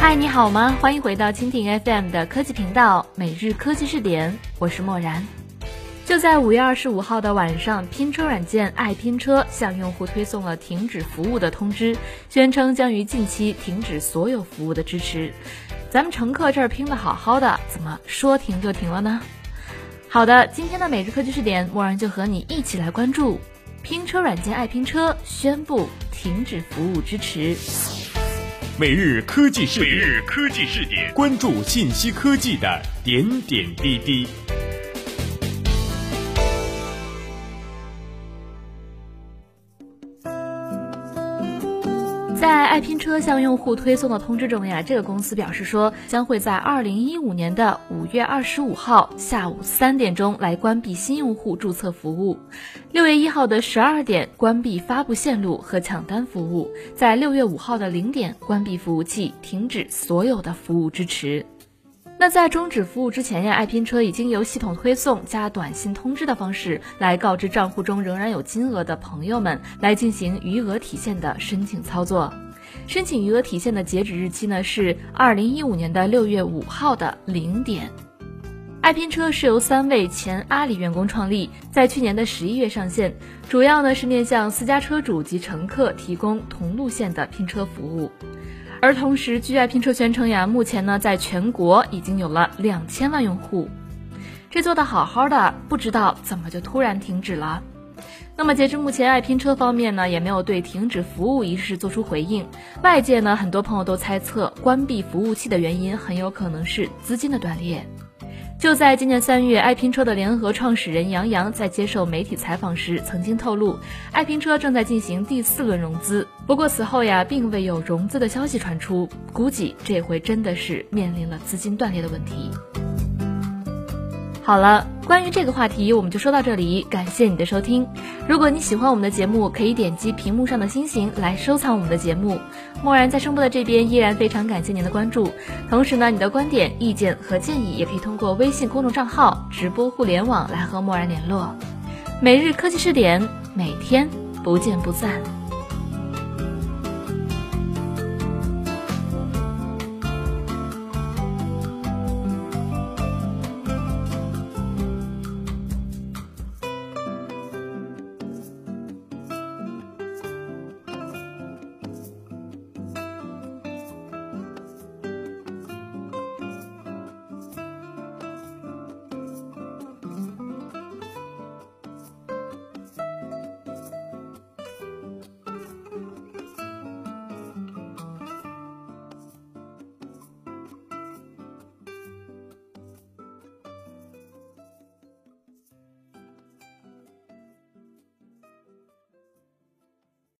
嗨，你好吗？欢迎回到蜻蜓 FM 的科技频道，每日科技视点，我是漠然。就在五月二十五号的晚上，拼车软件爱拼车向用户推送了停止服务的通知，宣称将于近期停止所有服务的支持。咱们乘客这儿拼的好好的，怎么说停就停了呢？好的，今天的每日科技视点，默然就和你一起来关注拼车软件爱拼车宣布停止服务支持。每日科技视点，每日科技视点，关注信息科技的点点滴滴。在爱拼车向用户推送的通知中呀，这个公司表示说，将会在二零一五年的五月二十五号下午三点钟来关闭新用户注册服务，六月一号的十二点关闭发布线路和抢单服务，在六月五号的零点关闭服务器，停止所有的服务支持。那在终止服务之前呀，爱拼车已经由系统推送加短信通知的方式来告知账户中仍然有金额的朋友们，来进行余额体现的申请操作。申请余额体现的截止日期呢是二零一五年的六月五号的零点。爱拼车是由三位前阿里员工创立，在去年的十一月上线，主要呢是面向私家车主及乘客提供同路线的拼车服务。而同时，据爱拼车宣称呀，目前呢，在全国已经有了两千万用户，这做的好好的，不知道怎么就突然停止了。那么截至目前，爱拼车方面呢，也没有对停止服务一事做出回应。外界呢，很多朋友都猜测，关闭服务器的原因很有可能是资金的断裂。就在今年三月，爱拼车的联合创始人杨洋在接受媒体采访时，曾经透露，爱拼车正在进行第四轮融资。不过此后呀，并未有融资的消息传出，估计这回真的是面临了资金断裂的问题。好了，关于这个话题，我们就说到这里。感谢你的收听。如果你喜欢我们的节目，可以点击屏幕上的星星来收藏我们的节目。默然在声波的这边依然非常感谢您的关注。同时呢，你的观点、意见和建议也可以通过微信公众账号“直播互联网”来和默然联络。每日科技视点，每天不见不散。